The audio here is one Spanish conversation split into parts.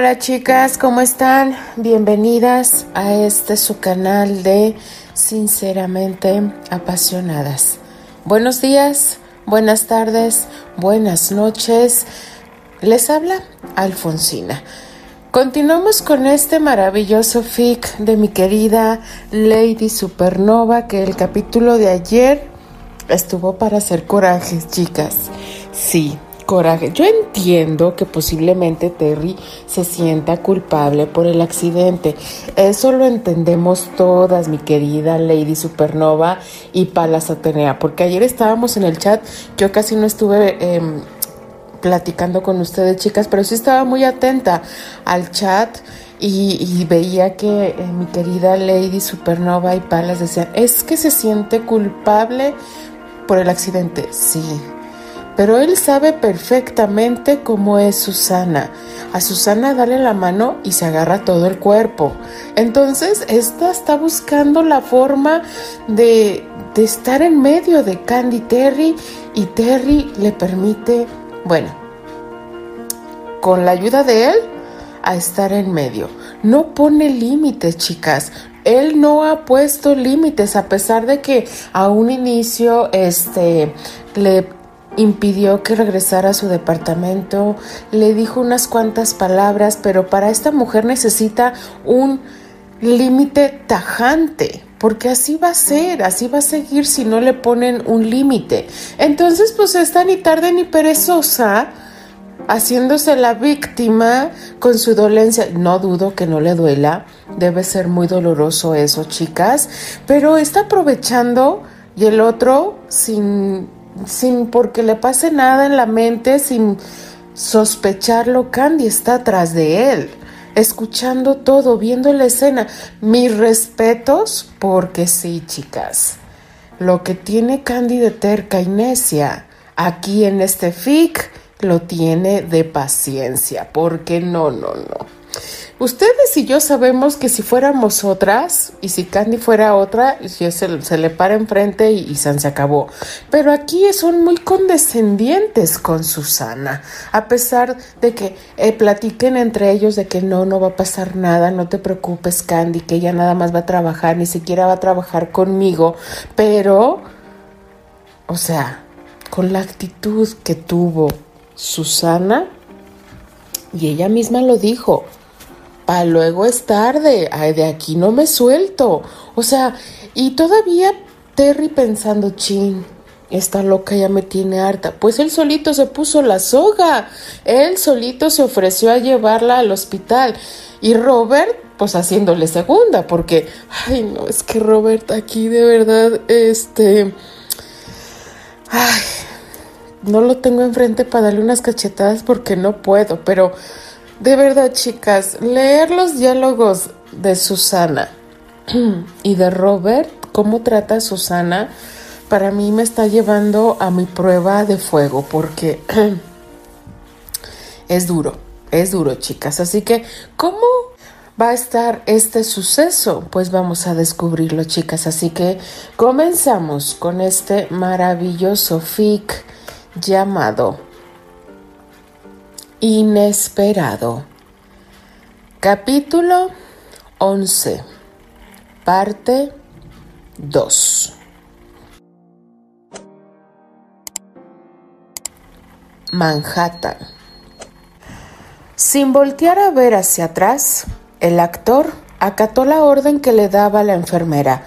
Hola chicas, ¿cómo están? Bienvenidas a este su canal de Sinceramente Apasionadas. Buenos días, buenas tardes, buenas noches. Les habla Alfonsina. Continuamos con este maravilloso fic de mi querida Lady Supernova que el capítulo de ayer estuvo para hacer corajes, chicas. Sí, coraje. Yo entiendo que posiblemente Terry se sienta culpable por el accidente. Eso lo entendemos todas, mi querida Lady Supernova y Palas Atenea, porque ayer estábamos en el chat, yo casi no estuve... Em, platicando con ustedes chicas, pero sí estaba muy atenta al chat y, veía que eh, mi querida Lady Supernova y Palas decían, es que se siente culpable por el accidente. Sí, pero él sabe perfectamente cómo es Susana. A Susana dale la mano y se agarra todo el cuerpo. Entonces, esta está buscando la forma de, de estar en medio de Candy Terry y Terry le permite, bueno, con la ayuda de él, a estar en medio. No pone límites, chicas. Él no ha puesto límites a pesar de que a un inicio este le impidió que regresara a su departamento, le dijo unas cuantas palabras, pero para esta mujer necesita un límite tajante, porque así va a ser, así va a seguir si no le ponen un límite. Entonces, pues está ni tarde ni perezosa haciéndose la víctima con su dolencia. No dudo que no le duela, debe ser muy doloroso eso, chicas, pero está aprovechando y el otro sin sin porque le pase nada en la mente, sin sospecharlo, Candy está atrás de él, escuchando todo, viendo la escena. Mis respetos, porque sí, chicas. Lo que tiene Candy de terca y necia aquí en este fic lo tiene de paciencia, porque no, no, no. Ustedes y yo sabemos que si fuéramos otras, y si Candy fuera otra, se, se le para enfrente y, y se acabó. Pero aquí son muy condescendientes con Susana, a pesar de que eh, platiquen entre ellos de que no, no va a pasar nada, no te preocupes Candy, que ella nada más va a trabajar, ni siquiera va a trabajar conmigo, pero, o sea, con la actitud que tuvo Susana, y ella misma lo dijo, luego es tarde, de aquí no me suelto. O sea, y todavía Terry pensando, chin, esta loca ya me tiene harta. Pues él solito se puso la soga, él solito se ofreció a llevarla al hospital. Y Robert, pues haciéndole segunda, porque, ay, no, es que Robert aquí de verdad, este, ay, no lo tengo enfrente para darle unas cachetadas porque no puedo, pero de verdad, chicas, leer los diálogos de Susana y de Robert, cómo trata Susana, para mí me está llevando a mi prueba de fuego, porque es duro, es duro, chicas. Así que, ¿cómo va a estar este suceso? Pues vamos a descubrirlo, chicas. Así que comenzamos con este maravilloso fic llamado Inesperado. Capítulo 11. Parte 2. Manhattan. Sin voltear a ver hacia atrás, el actor acató la orden que le daba la enfermera,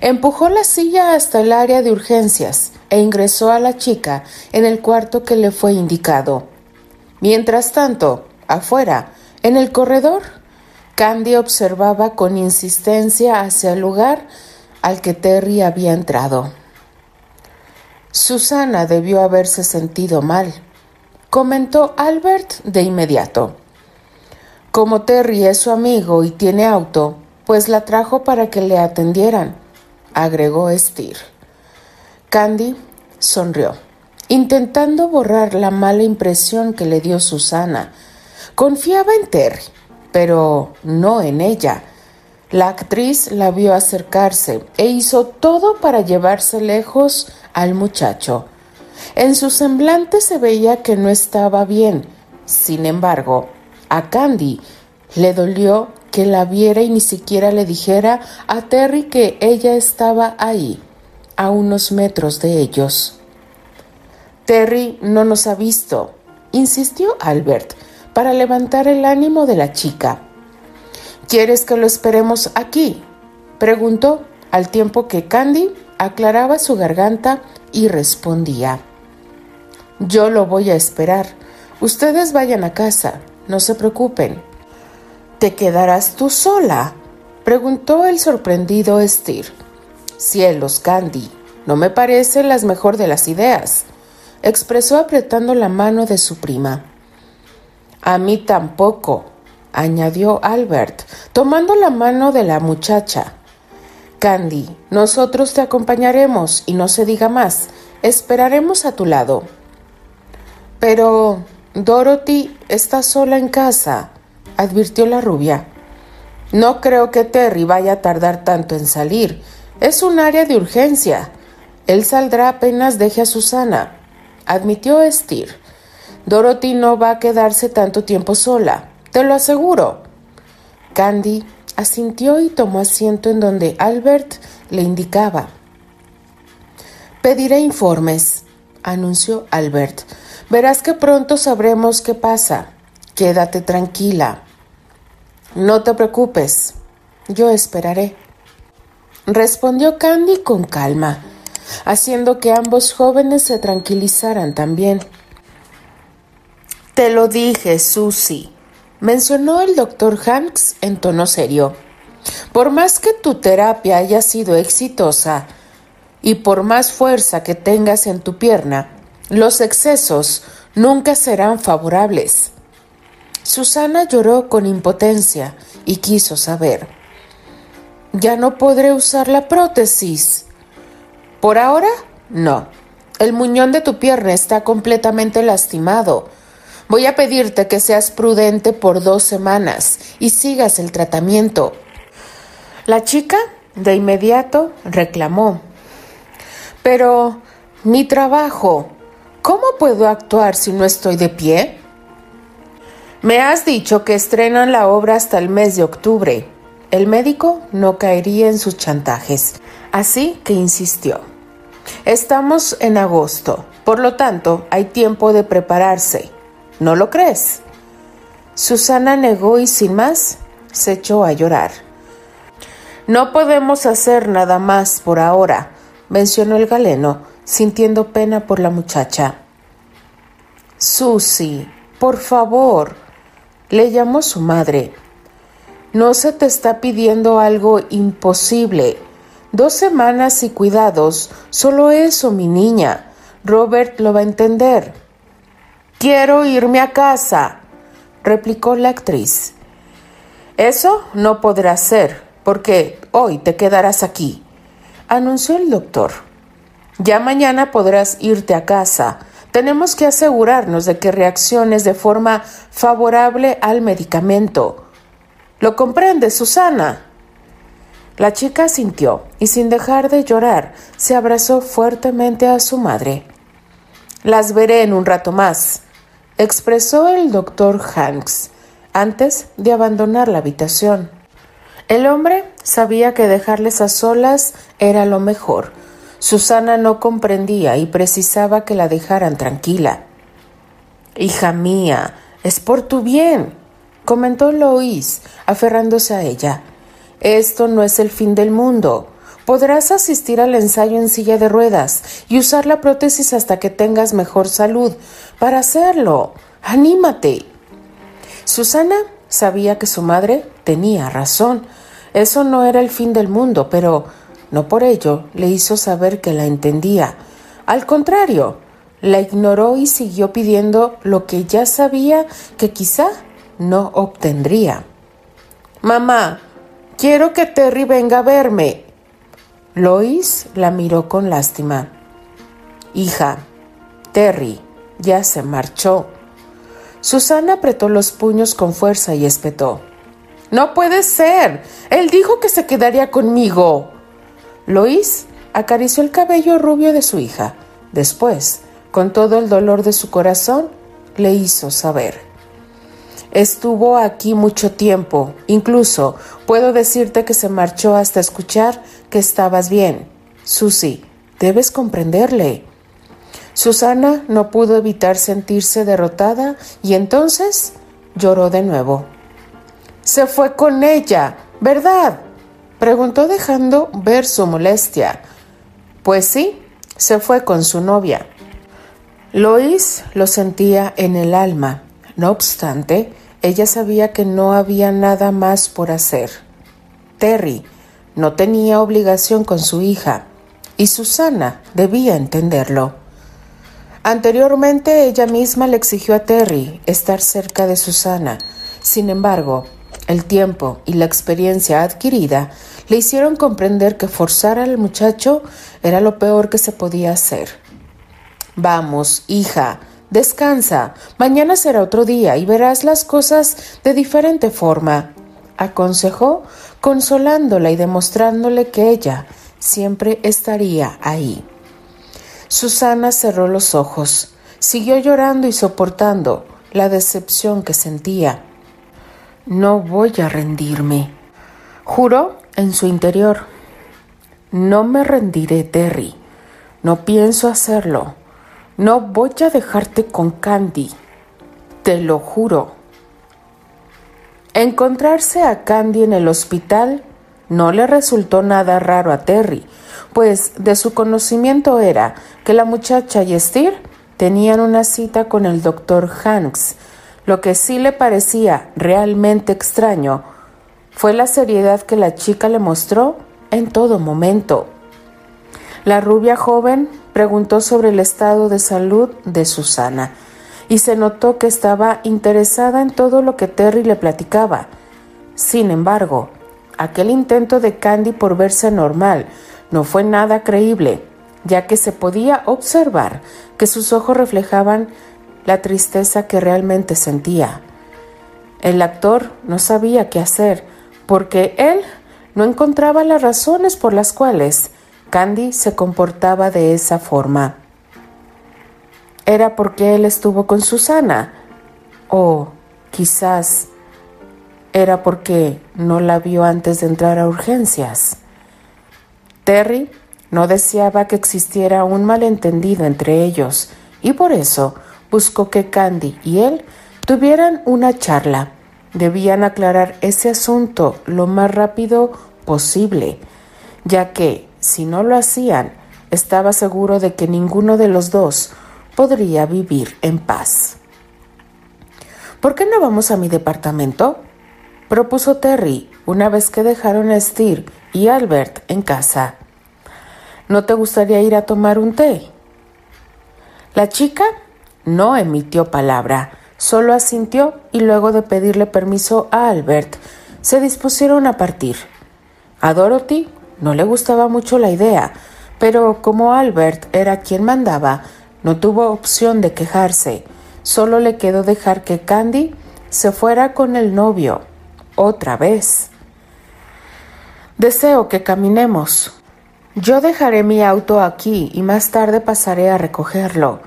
empujó la silla hasta el área de urgencias e ingresó a la chica en el cuarto que le fue indicado. Mientras tanto, afuera, en el corredor, Candy observaba con insistencia hacia el lugar al que Terry había entrado. Susana debió haberse sentido mal, comentó Albert de inmediato. Como Terry es su amigo y tiene auto, pues la trajo para que le atendieran, agregó Steer. Candy sonrió intentando borrar la mala impresión que le dio Susana. Confiaba en Terry, pero no en ella. La actriz la vio acercarse e hizo todo para llevarse lejos al muchacho. En su semblante se veía que no estaba bien. Sin embargo, A Candy le dolió que la viera y ni siquiera le dijera a Terry que ella estaba ahí, a unos metros de ellos. Terry no nos ha visto, insistió Albert, para levantar el ánimo de la chica. ¿Quieres que lo esperemos aquí? preguntó al tiempo que Candy aclaraba su garganta y respondía. Yo lo voy a esperar. Ustedes vayan a casa, no se preocupen. ¿Te quedarás tú sola? preguntó el sorprendido Steer. Cielos, Candy, no me parece las mejor de las ideas, expresó apretando la mano de su prima. A mí tampoco, añadió Albert, tomando la mano de la muchacha. Candy, nosotros te acompañaremos y no se diga más, esperaremos a tu lado. Pero Dorothy está sola en casa, advirtió la rubia. No creo que Terry vaya a tardar tanto en salir. Es un área de urgencia. Él saldrá apenas deje a Susana, admitió Steer. Dorothy no va a quedarse tanto tiempo sola, te lo aseguro. Candy asintió y tomó asiento en donde Albert le indicaba. Pediré informes, anunció Albert. Verás que pronto sabremos qué pasa. Quédate tranquila. No te preocupes, yo esperaré. Respondió Candy con calma, haciendo que ambos jóvenes se tranquilizaran también. Te lo dije, Susie, mencionó el doctor Hanks en tono serio. Por más que tu terapia haya sido exitosa y por más fuerza que tengas en tu pierna, los excesos nunca serán favorables. Susana lloró con impotencia y quiso saber. ¿Ya no podré usar la prótesis? Por ahora, no. El muñón de tu pierna está completamente lastimado. Voy a pedirte que seas prudente por dos semanas y sigas el tratamiento. La chica de inmediato reclamó. Pero mi trabajo, ¿cómo puedo actuar si no estoy de pie? Me has dicho que estrenan la obra hasta el mes de octubre. El médico no caería en sus chantajes, así que insistió. Estamos en agosto, por lo tanto hay tiempo de prepararse. ¿No lo crees? Susana negó y sin más se echó a llorar. No podemos hacer nada más por ahora, mencionó el galeno, sintiendo pena por la muchacha. Susi, por favor, le llamó su madre. No se te está pidiendo algo imposible. Dos semanas y cuidados, solo eso, mi niña. Robert lo va a entender. Quiero irme a casa, replicó la actriz. Eso no podrá ser, porque hoy te quedarás aquí, anunció el doctor. Ya mañana podrás irte a casa. Tenemos que asegurarnos de que reacciones de forma favorable al medicamento. ¿Lo comprende, Susana? La chica sintió y sin dejar de llorar se abrazó fuertemente a su madre. Las veré en un rato más, expresó el doctor Hanks antes de abandonar la habitación. El hombre sabía que dejarles a solas era lo mejor, Susana no comprendía y precisaba que la dejaran tranquila. Hija mía, es por tu bien, comentó Lois, aferrándose a ella. Esto no es el fin del mundo. Podrás asistir al ensayo en silla de ruedas y usar la prótesis hasta que tengas mejor salud. Para hacerlo, anímate. Susana sabía que su madre tenía razón. Eso no era el fin del mundo, pero no por ello le hizo saber que la entendía. Al contrario, la ignoró y siguió pidiendo lo que ya sabía que quizá no obtendría. Mamá, quiero que Terry venga a verme. Lois la miró con lástima. Hija, Terry ya se marchó. Susana apretó los puños con fuerza y espetó. No puede ser. Él dijo que se quedaría conmigo. Lois acarició el cabello rubio de su hija. Después, con todo el dolor de su corazón, le hizo saber. Estuvo aquí mucho tiempo. Incluso puedo decirte que se marchó hasta escuchar que estabas bien. Susy, debes comprenderle. Susana no pudo evitar sentirse derrotada y entonces lloró de nuevo. Se fue con ella, ¿verdad? preguntó dejando ver su molestia. Pues sí, se fue con su novia. Lois lo sentía en el alma. No obstante, ella sabía que no había nada más por hacer. Terry no tenía obligación con su hija y Susana debía entenderlo. Anteriormente ella misma le exigió a Terry estar cerca de Susana. Sin embargo, el tiempo y la experiencia adquirida le hicieron comprender que forzar al muchacho era lo peor que se podía hacer. Vamos, hija, descansa, mañana será otro día y verás las cosas de diferente forma, aconsejó, consolándola y demostrándole que ella siempre estaría ahí. Susana cerró los ojos, siguió llorando y soportando la decepción que sentía. No voy a rendirme, juró en su interior. No me rendiré, Terry. No pienso hacerlo. No voy a dejarte con Candy. Te lo juro. Encontrarse a Candy en el hospital no le resultó nada raro a Terry, pues de su conocimiento era que la muchacha y Steer tenían una cita con el doctor Hanks. Lo que sí le parecía realmente extraño fue la seriedad que la chica le mostró en todo momento. La rubia joven preguntó sobre el estado de salud de Susana y se notó que estaba interesada en todo lo que Terry le platicaba. Sin embargo, aquel intento de Candy por verse normal no fue nada creíble, ya que se podía observar que sus ojos reflejaban la tristeza que realmente sentía. El actor no sabía qué hacer, porque él no encontraba las razones por las cuales Candy se comportaba de esa forma. ¿Era porque él estuvo con Susana? ¿O quizás era porque no la vio antes de entrar a urgencias? Terry no deseaba que existiera un malentendido entre ellos y por eso buscó que Candy y él tuvieran una charla debían aclarar ese asunto lo más rápido posible, ya que, si no lo hacían, estaba seguro de que ninguno de los dos podría vivir en paz. ¿Por qué no vamos a mi departamento? propuso Terry una vez que dejaron a Steve y Albert en casa. ¿No te gustaría ir a tomar un té? La chica no emitió palabra, Solo asintió y luego de pedirle permiso a Albert, se dispusieron a partir. A Dorothy no le gustaba mucho la idea, pero como Albert era quien mandaba, no tuvo opción de quejarse. Solo le quedó dejar que Candy se fuera con el novio, otra vez. Deseo que caminemos. Yo dejaré mi auto aquí y más tarde pasaré a recogerlo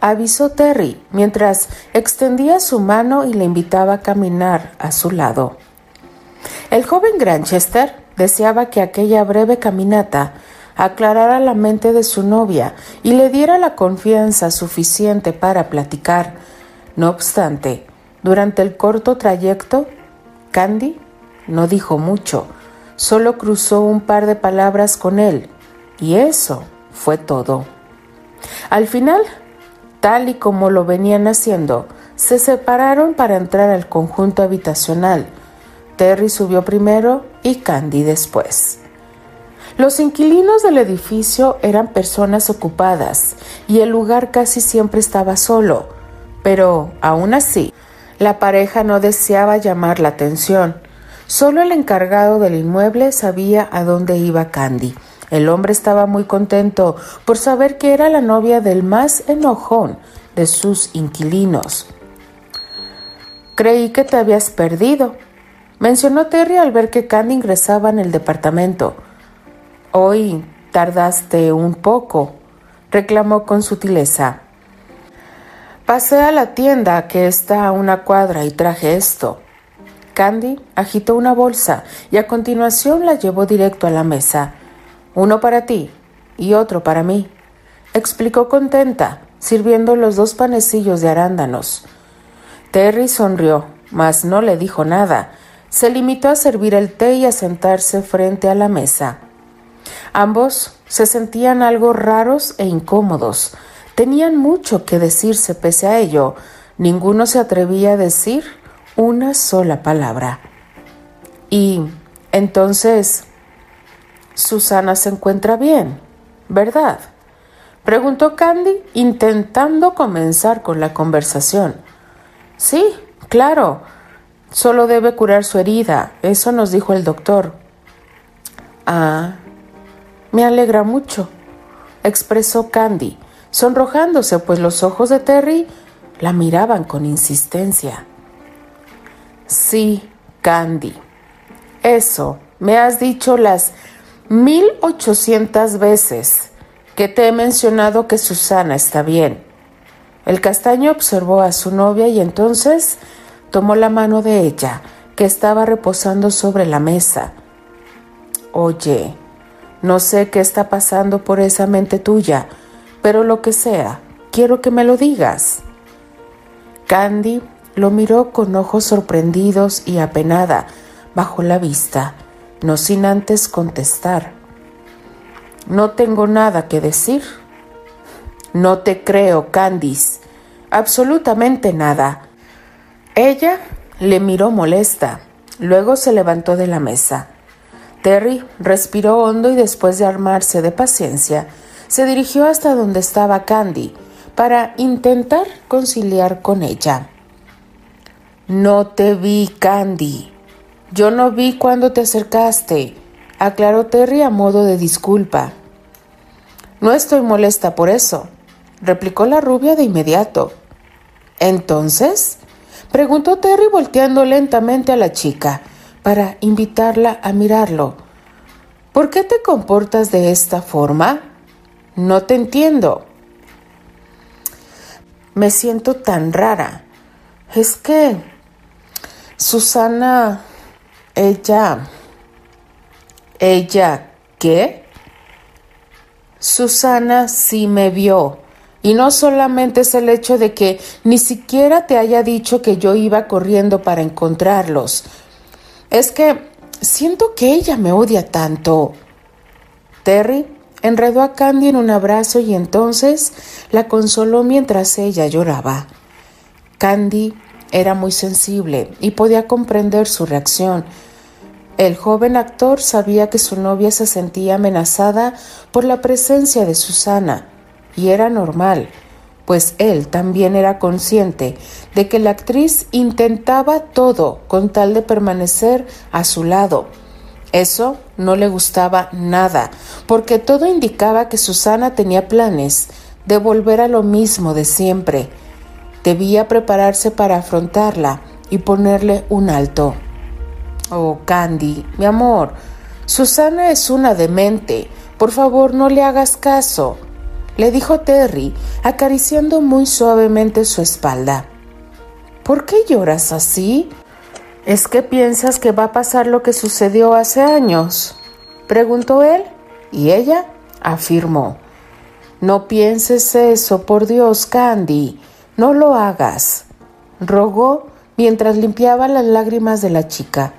avisó Terry mientras extendía su mano y le invitaba a caminar a su lado. El joven Granchester deseaba que aquella breve caminata aclarara la mente de su novia y le diera la confianza suficiente para platicar. No obstante, durante el corto trayecto, Candy no dijo mucho, solo cruzó un par de palabras con él, y eso fue todo. Al final tal y como lo venían haciendo, se separaron para entrar al conjunto habitacional. Terry subió primero y Candy después. Los inquilinos del edificio eran personas ocupadas y el lugar casi siempre estaba solo, pero aún así, la pareja no deseaba llamar la atención. Solo el encargado del inmueble sabía a dónde iba Candy el hombre estaba muy contento por saber que era la novia del más enojón de sus inquilinos. Creí que te habías perdido, mencionó Terry al ver que Candy ingresaba en el departamento. Hoy tardaste un poco, reclamó con sutileza. Pasé a la tienda que está a una cuadra y traje esto. Candy agitó una bolsa y a continuación la llevó directo a la mesa. Uno para ti y otro para mí, explicó contenta, sirviendo los dos panecillos de arándanos. Terry sonrió, mas no le dijo nada. Se limitó a servir el té y a sentarse frente a la mesa. Ambos se sentían algo raros e incómodos. Tenían mucho que decirse pese a ello. Ninguno se atrevía a decir una sola palabra. Y entonces, Susana se encuentra bien, ¿verdad? Preguntó Candy, intentando comenzar con la conversación. Sí, claro. Solo debe curar su herida. Eso nos dijo el doctor. Ah, me alegra mucho, expresó Candy, sonrojándose, pues los ojos de Terry la miraban con insistencia. Sí, Candy. Eso me has dicho las mil ochocientas veces que te he mencionado que Susana está bien. El castaño observó a su novia y entonces tomó la mano de ella, que estaba reposando sobre la mesa. Oye, no sé qué está pasando por esa mente tuya, pero lo que sea, quiero que me lo digas. Candy lo miró con ojos sorprendidos y apenada, bajo la vista, no sin antes contestar. No tengo nada que decir. No te creo, Candice. Absolutamente nada. Ella le miró molesta. Luego se levantó de la mesa. Terry respiró hondo y después de armarse de paciencia, se dirigió hasta donde estaba Candy para intentar conciliar con ella. No te vi, Candy. Yo no vi cuando te acercaste, aclaró Terry a modo de disculpa. No estoy molesta por eso, replicó la rubia de inmediato. Entonces, preguntó Terry volteando lentamente a la chica para invitarla a mirarlo. ¿Por qué te comportas de esta forma? No te entiendo. Me siento tan rara. Es que Susana, ella, ella, ¿qué? Susana sí me vio. Y no solamente es el hecho de que ni siquiera te haya dicho que yo iba corriendo para encontrarlos, es que siento que ella me odia tanto. Terry enredó a Candy en un abrazo y entonces la consoló mientras ella lloraba. Candy era muy sensible y podía comprender su reacción. El joven actor sabía que su novia se sentía amenazada por la presencia de Susana, y era normal pues él también era consciente de que la actriz intentaba todo con tal de permanecer a su lado. Eso no le gustaba nada, porque todo indicaba que Susana tenía planes de volver a lo mismo de siempre. Debía prepararse para afrontarla y ponerle un alto. Oh, Candy, mi amor, Susana es una demente. Por favor, no le hagas caso le dijo Terry, acariciando muy suavemente su espalda. ¿Por qué lloras así? ¿Es que piensas que va a pasar lo que sucedió hace años? preguntó él, y ella afirmó. No pienses eso, por Dios, Candy, no lo hagas, rogó mientras limpiaba las lágrimas de la chica.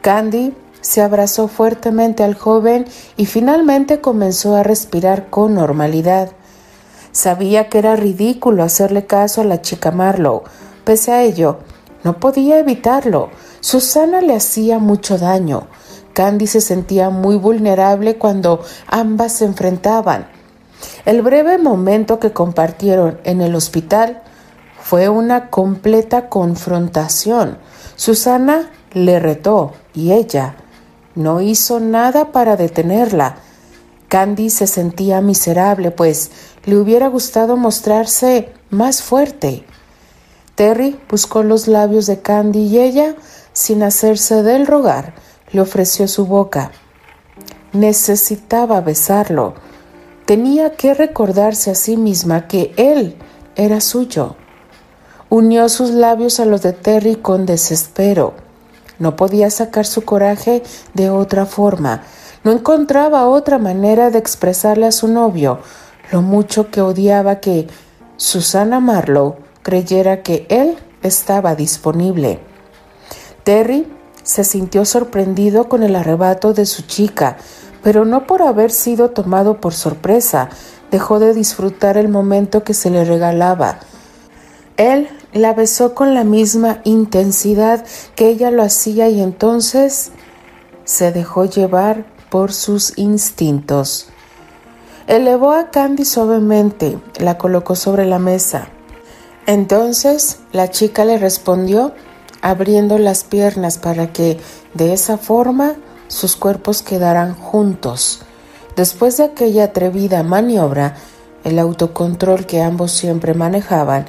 Candy se abrazó fuertemente al joven y finalmente comenzó a respirar con normalidad. Sabía que era ridículo hacerle caso a la chica Marlowe. Pese a ello, no podía evitarlo. Susana le hacía mucho daño. Candy se sentía muy vulnerable cuando ambas se enfrentaban. El breve momento que compartieron en el hospital fue una completa confrontación. Susana le retó y ella no hizo nada para detenerla. Candy se sentía miserable, pues le hubiera gustado mostrarse más fuerte. Terry buscó los labios de Candy y ella, sin hacerse del rogar, le ofreció su boca. Necesitaba besarlo. Tenía que recordarse a sí misma que él era suyo. Unió sus labios a los de Terry con desespero. No podía sacar su coraje de otra forma. No encontraba otra manera de expresarle a su novio lo mucho que odiaba que Susana Marlowe creyera que él estaba disponible. Terry se sintió sorprendido con el arrebato de su chica, pero no por haber sido tomado por sorpresa, dejó de disfrutar el momento que se le regalaba. Él la besó con la misma intensidad que ella lo hacía y entonces se dejó llevar por sus instintos. Elevó a Candy suavemente, la colocó sobre la mesa. Entonces la chica le respondió abriendo las piernas para que de esa forma sus cuerpos quedaran juntos. Después de aquella atrevida maniobra, el autocontrol que ambos siempre manejaban,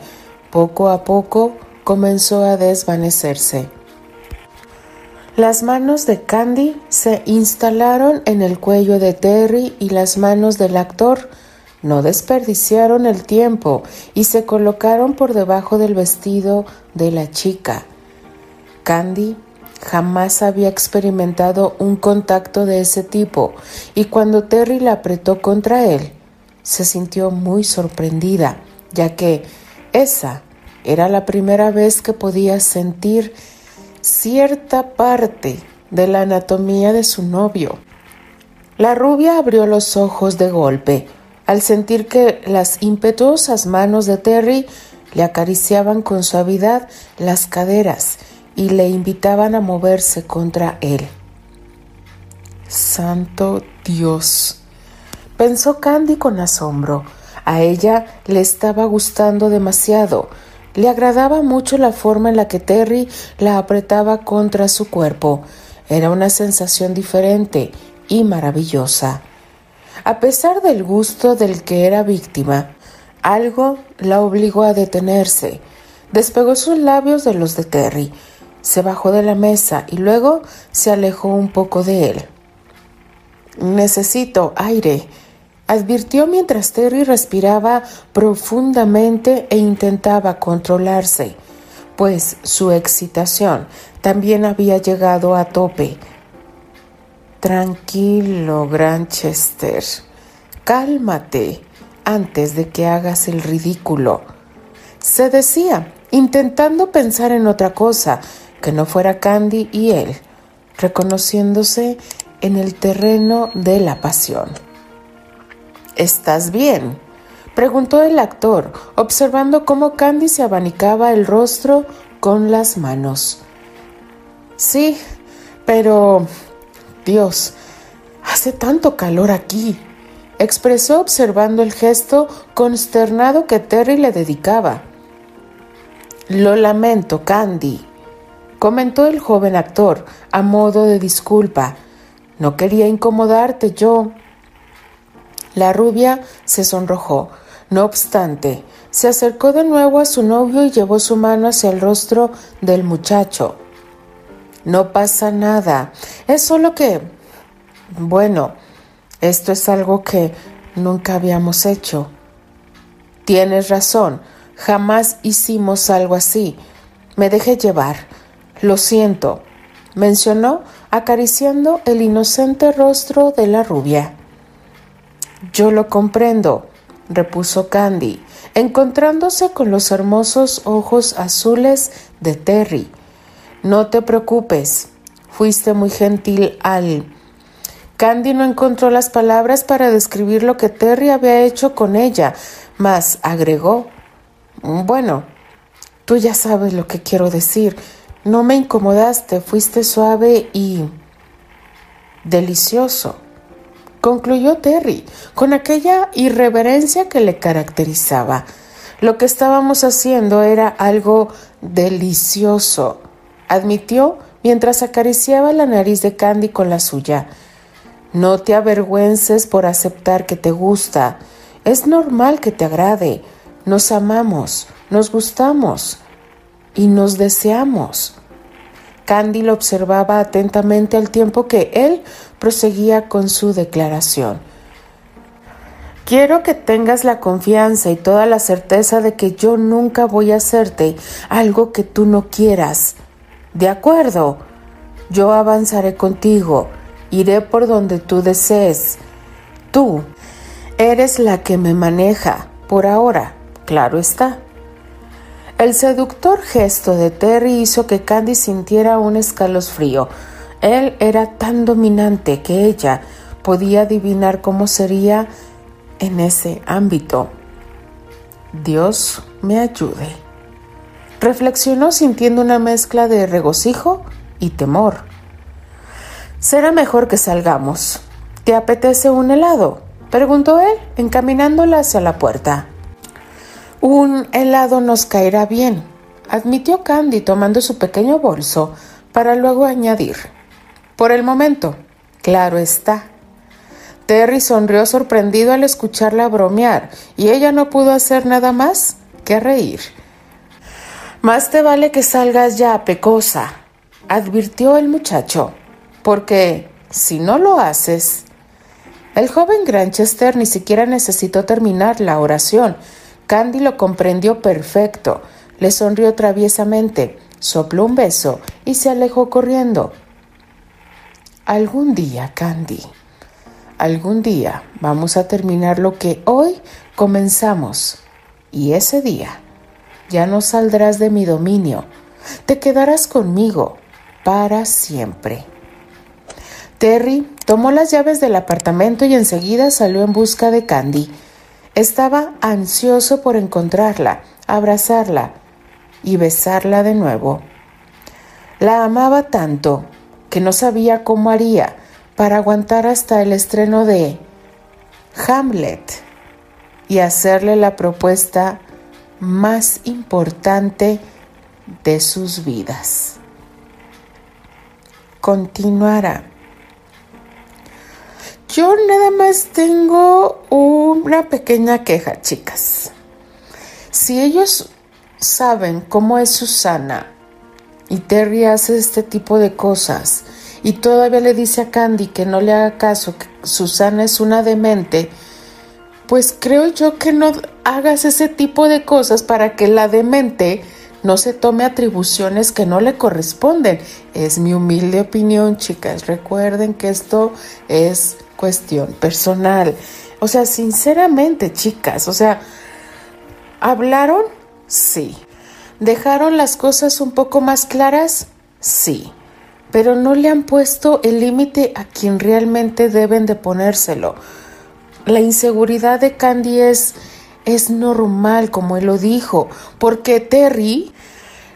poco a poco comenzó a desvanecerse. Las manos de Candy se instalaron en el cuello de Terry y las manos del actor no desperdiciaron el tiempo y se colocaron por debajo del vestido de la chica. Candy jamás había experimentado un contacto de ese tipo y cuando Terry la apretó contra él, se sintió muy sorprendida, ya que esa era la primera vez que podía sentir cierta parte de la anatomía de su novio. La rubia abrió los ojos de golpe al sentir que las impetuosas manos de Terry le acariciaban con suavidad las caderas y le invitaban a moverse contra él. Santo Dios, pensó Candy con asombro. A ella le estaba gustando demasiado. Le agradaba mucho la forma en la que Terry la apretaba contra su cuerpo. Era una sensación diferente y maravillosa. A pesar del gusto del que era víctima, algo la obligó a detenerse. Despegó sus labios de los de Terry se bajó de la mesa y luego se alejó un poco de él. Necesito aire, advirtió mientras Terry respiraba profundamente e intentaba controlarse, pues su excitación también había llegado a tope. Tranquilo, Granchester. Cálmate antes de que hagas el ridículo. Se decía, intentando pensar en otra cosa, que no fuera Candy y él, reconociéndose en el terreno de la pasión. ¿Estás bien? preguntó el actor, observando cómo Candy se abanicaba el rostro con las manos. Sí, pero... Dios, hace tanto calor aquí, expresó observando el gesto consternado que Terry le dedicaba. Lo lamento, Candy, comentó el joven actor a modo de disculpa. No quería incomodarte yo. La rubia se sonrojó. No obstante, se acercó de nuevo a su novio y llevó su mano hacia el rostro del muchacho. No pasa nada. Es solo que... Bueno, esto es algo que nunca habíamos hecho. Tienes razón. Jamás hicimos algo así. Me dejé llevar. Lo siento, mencionó acariciando el inocente rostro de la rubia. Yo lo comprendo, repuso Candy, encontrándose con los hermosos ojos azules de Terry. No te preocupes, fuiste muy gentil al... Candy no encontró las palabras para describir lo que Terry había hecho con ella, mas agregó, bueno, tú ya sabes lo que quiero decir. No me incomodaste, fuiste suave y delicioso, concluyó Terry, con aquella irreverencia que le caracterizaba. Lo que estábamos haciendo era algo delicioso, admitió mientras acariciaba la nariz de Candy con la suya. No te avergüences por aceptar que te gusta. Es normal que te agrade. Nos amamos, nos gustamos y nos deseamos. Candy lo observaba atentamente al tiempo que él proseguía con su declaración. Quiero que tengas la confianza y toda la certeza de que yo nunca voy a hacerte algo que tú no quieras. De acuerdo, yo avanzaré contigo, iré por donde tú desees. Tú eres la que me maneja, por ahora, claro está. El seductor gesto de Terry hizo que Candy sintiera un escalofrío. Él era tan dominante que ella podía adivinar cómo sería en ese ámbito. Dios me ayude. Reflexionó sintiendo una mezcla de regocijo y temor. Será mejor que salgamos. ¿Te apetece un helado? preguntó él, encaminándola hacia la puerta. Un helado nos caerá bien, admitió Candy tomando su pequeño bolso para luego añadir. Por el momento, claro está. Terry sonrió sorprendido al escucharla bromear y ella no pudo hacer nada más que reír. Más te vale que salgas ya, pecosa, advirtió el muchacho, porque si no lo haces... El joven Granchester ni siquiera necesitó terminar la oración. Candy lo comprendió perfecto. Le sonrió traviesamente, sopló un beso y se alejó corriendo. Algún día, Candy algún día vamos a terminar lo que hoy comenzamos y ese día ya no saldrás de mi dominio, te quedarás conmigo para siempre. Terry tomó las llaves del apartamento y enseguida salió en busca de Candy. Estaba ansioso por encontrarla, abrazarla y besarla de nuevo. La amaba tanto que no sabía cómo haría para aguantar hasta el estreno de Hamlet y hacerle la propuesta más importante de sus vidas. Continuará. Yo nada más tengo una pequeña queja, chicas. Si ellos saben cómo es Susana y Terry hace este tipo de cosas, y todavía le dice a Candy que no le haga caso, que Susana es una demente, pues creo yo que no hagas ese tipo de cosas para que la demente no se tome atribuciones que no le corresponden. Es mi humilde opinión, chicas. Recuerden que esto es cuestión personal. O sea, sinceramente, chicas, o sea, ¿hablaron? Sí. ¿Dejaron las cosas un poco más claras? Sí pero no le han puesto el límite a quien realmente deben de ponérselo. La inseguridad de Candy es, es normal, como él lo dijo, porque Terry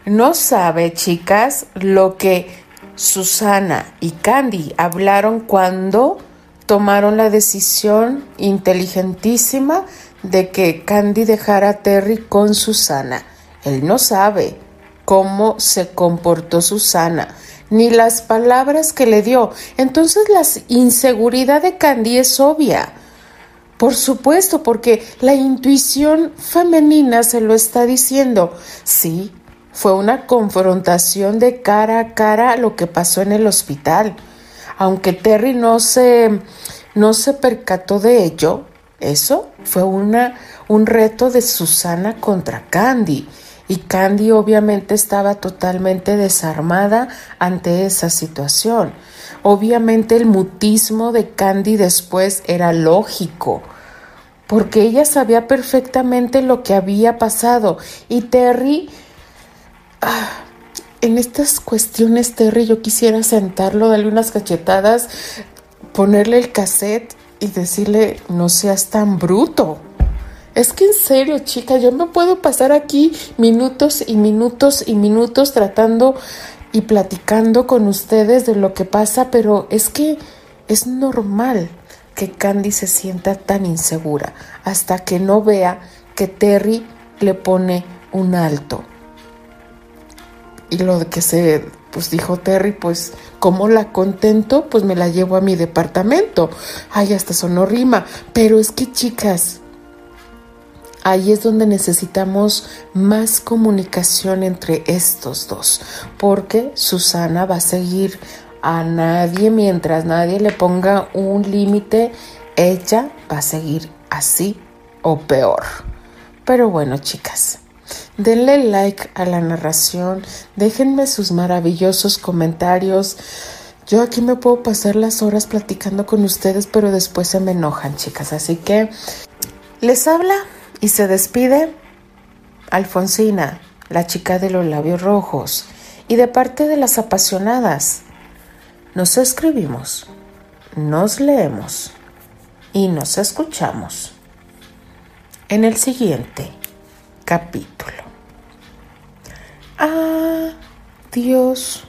no sabe, chicas, lo que Susana y Candy hablaron cuando tomaron la decisión inteligentísima de que Candy dejara a Terry con Susana. Él no sabe cómo se comportó Susana ni las palabras que le dio. Entonces la inseguridad de Candy es obvia. Por supuesto, porque la intuición femenina se lo está diciendo. Sí, fue una confrontación de cara a cara a lo que pasó en el hospital. Aunque Terry no se, no se percató de ello, eso fue una, un reto de Susana contra Candy y Candy obviamente estaba totalmente desarmada ante esa situación. Obviamente el mutismo de Candy después era lógico, porque ella sabía perfectamente lo que había pasado y Terry... Ah, en estas cuestiones, Terry, yo quisiera sentarlo, darle unas cachetadas, ponerle el cassette y decirle, no seas tan bruto. Es que en serio, chica, yo me puedo pasar aquí minutos y minutos y minutos tratando y platicando con ustedes de lo que pasa, pero es que es normal que Candy se sienta tan insegura hasta que no vea que Terry le pone un alto. Y lo que se, pues dijo Terry, pues como la contento, pues me la llevo a mi departamento. Ay, hasta sonó rima. Pero es que chicas, ahí es donde necesitamos más comunicación entre estos dos, porque Susana va a seguir a nadie mientras nadie le ponga un límite, ella va a seguir así o peor. Pero bueno, chicas, denle like a la narración, déjenme sus maravillosos comentarios. Yo aquí me puedo pasar las horas platicando con ustedes, pero después se me enojan, chicas. Así que les habla y se despide Alfonsina, la chica de los labios rojos, y de parte de las apasionadas. Nos escribimos, nos leemos y nos escuchamos en el siguiente capítulo. Adiós.